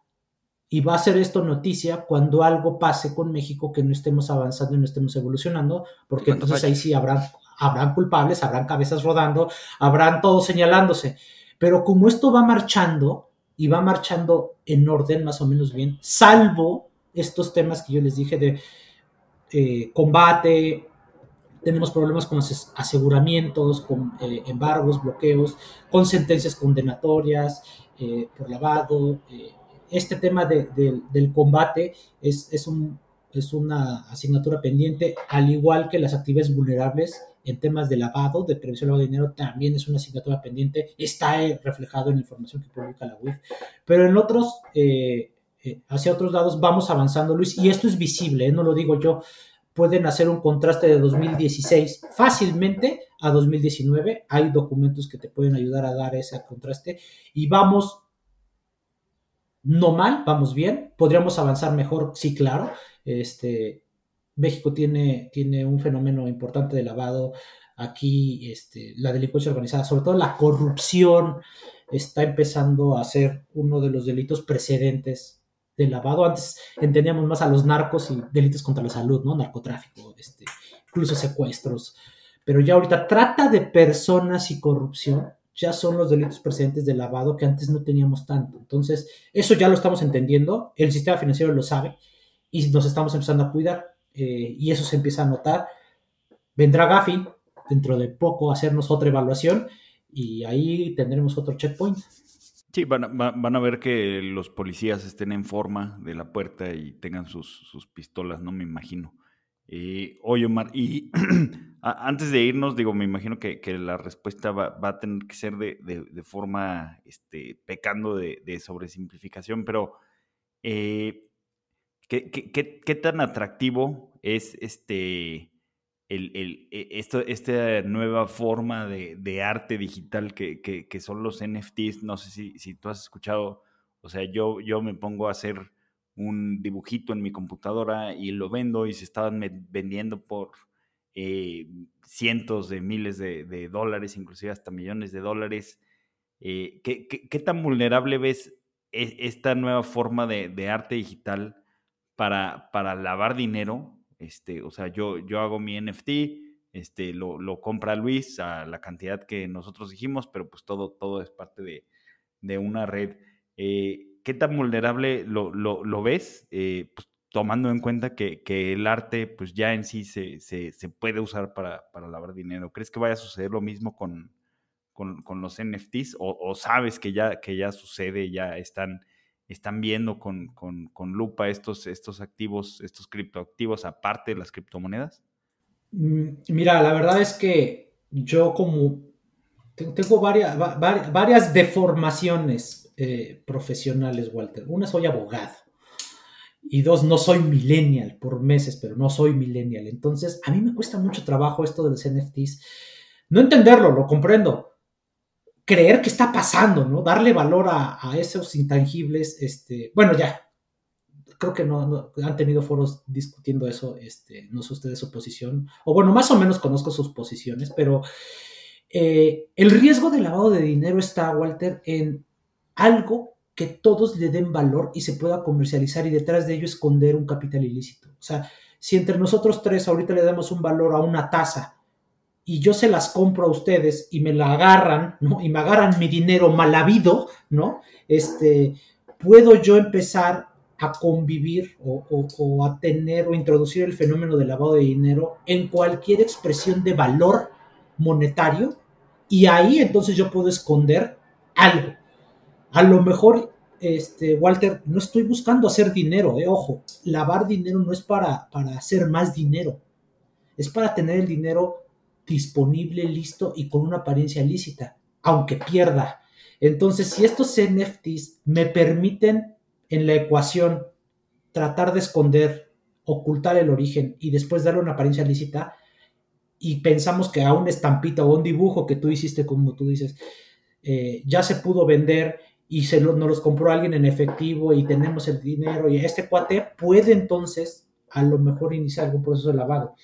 y va a ser esto noticia cuando algo pase con México que no estemos avanzando y no estemos evolucionando, porque entonces ahí sí habrán, habrán culpables, habrán cabezas rodando, habrán todos señalándose. Pero como esto va marchando, y va marchando en orden más o menos bien, salvo estos temas que yo les dije de eh, combate, tenemos problemas con aseguramientos, con eh, embargos, bloqueos, con sentencias condenatorias eh, por lavado. este tema del combate es, es, un, es una asignatura pendiente, al igual que las actividades vulnerables en temas de lavado, de prevención de lavado de dinero, también es una asignatura pendiente, está eh, reflejado en la información que publica la UIF, pero en otros, eh, eh, hacia otros lados vamos avanzando, Luis, y esto es visible, no lo digo yo, pueden hacer un contraste de 2016 fácilmente a 2019, hay documentos que te pueden ayudar a dar ese contraste, y vamos no mal, vamos bien, podríamos avanzar mejor, sí, claro, este, México tiene, tiene un fenómeno importante de lavado. Aquí este, la delincuencia organizada, sobre todo la corrupción, está empezando a ser uno de los delitos precedentes de lavado. Antes entendíamos más a los narcos y delitos contra la salud, ¿no? Narcotráfico, este, incluso secuestros. Pero ya ahorita trata de personas y corrupción ya son los delitos precedentes de lavado que antes no teníamos tanto. Entonces, eso ya lo estamos entendiendo, el sistema financiero lo sabe y nos estamos empezando a cuidar. Eh, y eso se empieza a notar. Vendrá Gafi dentro de poco a hacernos otra evaluación y ahí tendremos otro checkpoint. Sí, van a, ver que los policías estén en forma de la puerta y tengan sus, pistolas, no me imagino. Eh, oye, Omar, y (clears throat) antes de irnos, digo, me imagino que, la respuesta va, a tener que ser de, forma, este, pecando de, sobresimplificación, pero eh, ¿Qué, tan atractivo es este, el, e, esto, esta nueva forma de, arte digital que, son los NFTs? No sé si, si, tú has escuchado, o sea, yo, yo me pongo a hacer un dibujito en mi computadora y lo vendo y se estaban vendiendo por eh, cientos de miles de, dólares, inclusive hasta millones de dólares. Eh, ¿qué, tan vulnerable ves e, esta nueva forma de arte digital? Para, para lavar dinero. Este, o sea, yo, yo hago mi NFT, este, lo, lo, compra Luis a la cantidad que nosotros dijimos, pero pues todo, todo es parte de, de una red. Eh, ¿Qué tan vulnerable lo, lo, lo ves? Eh, pues, tomando en cuenta que, que, el arte pues ya en sí se, se, se puede usar para, para, lavar dinero. ¿Crees que vaya a suceder lo mismo con, con, con los NFTs? O, ¿O, sabes que ya, que ya sucede, ya están están viendo con, lupa estos, estos activos, estos criptoactivos, aparte de las criptomonedas? Mm, mira, la verdad es que yo como tengo varias, varias deformaciones eh, profesionales, Walter. Una, soy abogado. Y dos, no soy millennial por meses, pero no soy millennial. Entonces, a mí me cuesta mucho trabajo esto de los NFTs. No entenderlo, lo comprendo creer que está pasando, ¿no? Darle valor a, esos intangibles, este, bueno, ya, creo que no, han tenido foros discutiendo eso, este, no sé ustedes su posición, o bueno, más o menos conozco sus posiciones, pero eh, el riesgo de lavado de dinero está, Walter, en algo que todos le den valor y se pueda comercializar y detrás de ello esconder un capital ilícito. O sea, si entre nosotros tres ahorita le damos un valor a una tasa y yo se las compro a ustedes y me la agarran, ¿no? Y me agarran mi dinero mal habido, ¿no? Este, puedo yo empezar a convivir o, o, a tener o introducir el fenómeno del lavado de dinero en cualquier expresión de valor monetario y ahí entonces yo puedo esconder algo. A lo mejor, este, Walter, no estoy buscando hacer dinero, eh, ojo, lavar dinero no es para, para hacer más dinero, es para tener el dinero disponible, listo y con una apariencia lícita, aunque pierda. Entonces, si estos NFTs me permiten en la ecuación tratar de esconder, ocultar el origen y después darle una apariencia lícita, y pensamos que a una estampita o un dibujo que tú hiciste, como tú dices, eh, ya se pudo vender y se nos los compró alguien en efectivo y tenemos el dinero y este cuate puede entonces a lo mejor iniciar algún proceso de lavado.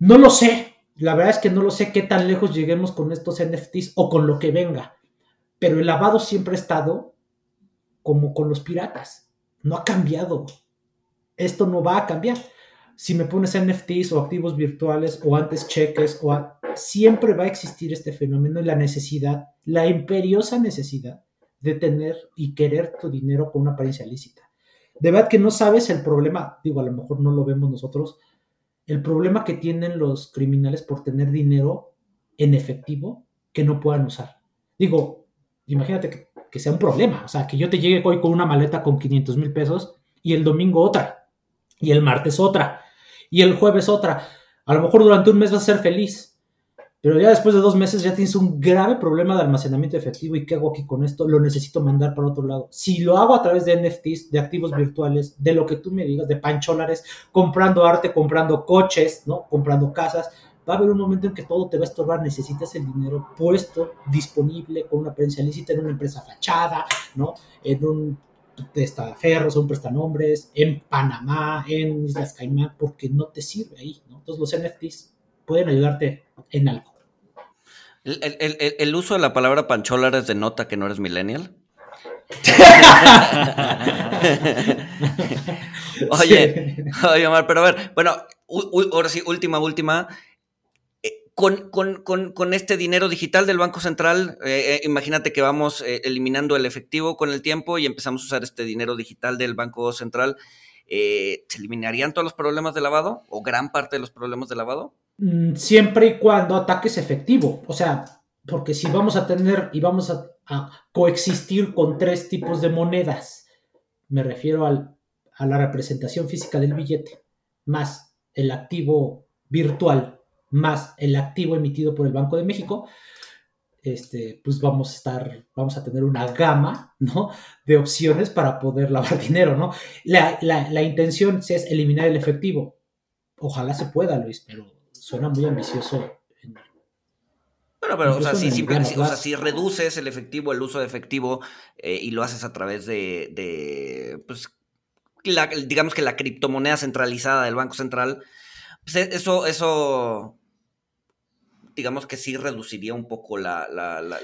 No lo sé, la verdad es que no lo sé qué tan lejos lleguemos con estos NFTs o con lo que venga, pero el lavado siempre ha estado como con los piratas, no ha cambiado. Esto no va a cambiar. Si me pones NFTs o activos virtuales o antes cheques o siempre va a existir este fenómeno y la necesidad, la imperiosa necesidad de tener y querer tu dinero con una apariencia lícita. De verdad que no sabes el problema, digo, a lo mejor no lo vemos nosotros, el problema que tienen los criminales por tener dinero en efectivo que no puedan usar. Digo, imagínate que, sea un problema, o sea, que yo te llegue hoy con una maleta con 500 mil pesos y el domingo otra, y el martes otra, y el jueves otra. A lo mejor durante un mes vas a ser feliz, pero ya después de dos meses ya tienes un grave problema de almacenamiento efectivo y qué hago aquí con esto, lo necesito mandar para otro lado. Si lo hago a través de NFTs, de activos virtuales, de lo que tú me digas, de pancholares, comprando arte, comprando coches, ¿no? Comprando casas, va a haber un momento en que todo te va a estorbar, necesitas el dinero puesto, disponible, con una prensa lícita en una empresa fachada, ¿no? En un testaferros, un prestanombres, en Panamá, en Islas Caimán, porque no te sirve ahí, ¿no? Entonces los NFTs pueden ayudarte en algo. El, uso de la palabra pancholares denota que no eres millennial. (laughs) oye, oye, Omar, pero a ver, bueno, ahora sí, última, última. Eh, con, este dinero digital del Banco Central, eh, eh, imagínate que vamos eliminando el efectivo con el tiempo y empezamos a usar este dinero digital del Banco Central. ¿Se eliminarían todos los problemas de lavado o gran parte de los problemas de lavado? Mm, siempre y cuando ataques efectivo. O sea, porque si vamos a tener y vamos a, coexistir con tres tipos de monedas, me refiero al, a la representación física del billete, más el activo virtual, más el activo emitido por el Banco de México, este, pues vamos a estar, vamos a tener una gama, ¿no? De opciones para poder lavar (laughs) dinero, ¿no? La, la intención es eliminar el efectivo. Ojalá se pueda, Luis, pero suena muy ambicioso. Bueno, pero, o sea, si, reduces el efectivo, el uso de efectivo, eh, y lo haces a través de, pues, digamos que la criptomoneda centralizada del Banco Central, pues e, eso, eso, digamos que sí reduciría un poco la...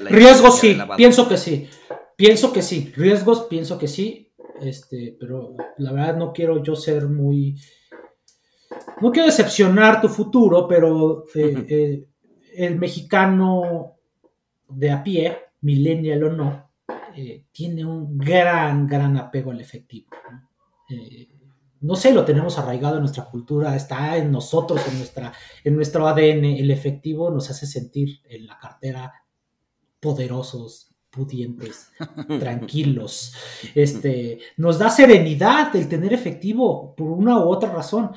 Riesgos sí, pienso que sí, pienso que sí, riesgos pienso que sí, este, pero la verdad no quiero yo ser muy no quiero decepcionar tu futuro, pero eh, eh, el mexicano de a pie, millennial o no, eh, tiene un gran, gran apego al efectivo. ¿no? sé, lo tenemos arraigado en nuestra cultura, está en nosotros, en, nuestra, en nuestro ADN. El efectivo nos hace sentir en la cartera poderosos, pudientes, (laughs) tranquilos. Este, nos da serenidad el tener efectivo por una u otra razón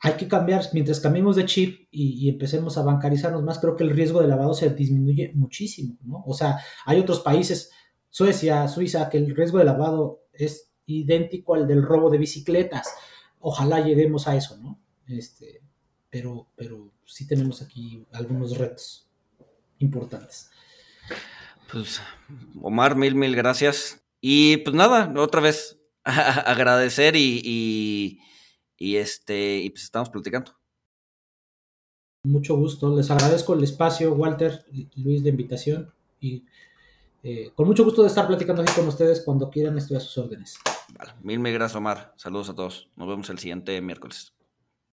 hay que cambiar, mientras cambiemos de chip y, empecemos a bancarizarnos más, creo que el riesgo de lavado se disminuye muchísimo, ¿no? O sea, hay otros países, Suecia, Suiza, que el riesgo de lavado es idéntico al del robo de bicicletas. Ojalá lleguemos a eso, ¿no? Este, pero, pero sí tenemos aquí algunos retos importantes. Pues, Omar, mil, mil gracias. Y pues nada, otra vez (laughs) agradecer y y este, y pues estamos platicando. Mucho gusto. Les agradezco el espacio, Walter, Luis, la invitación. Y eh, con mucho gusto de estar platicando aquí con ustedes cuando quieran, estoy a sus órdenes. Vale. Mil, mil gracias, Omar. Saludos a todos. Nos vemos el siguiente miércoles.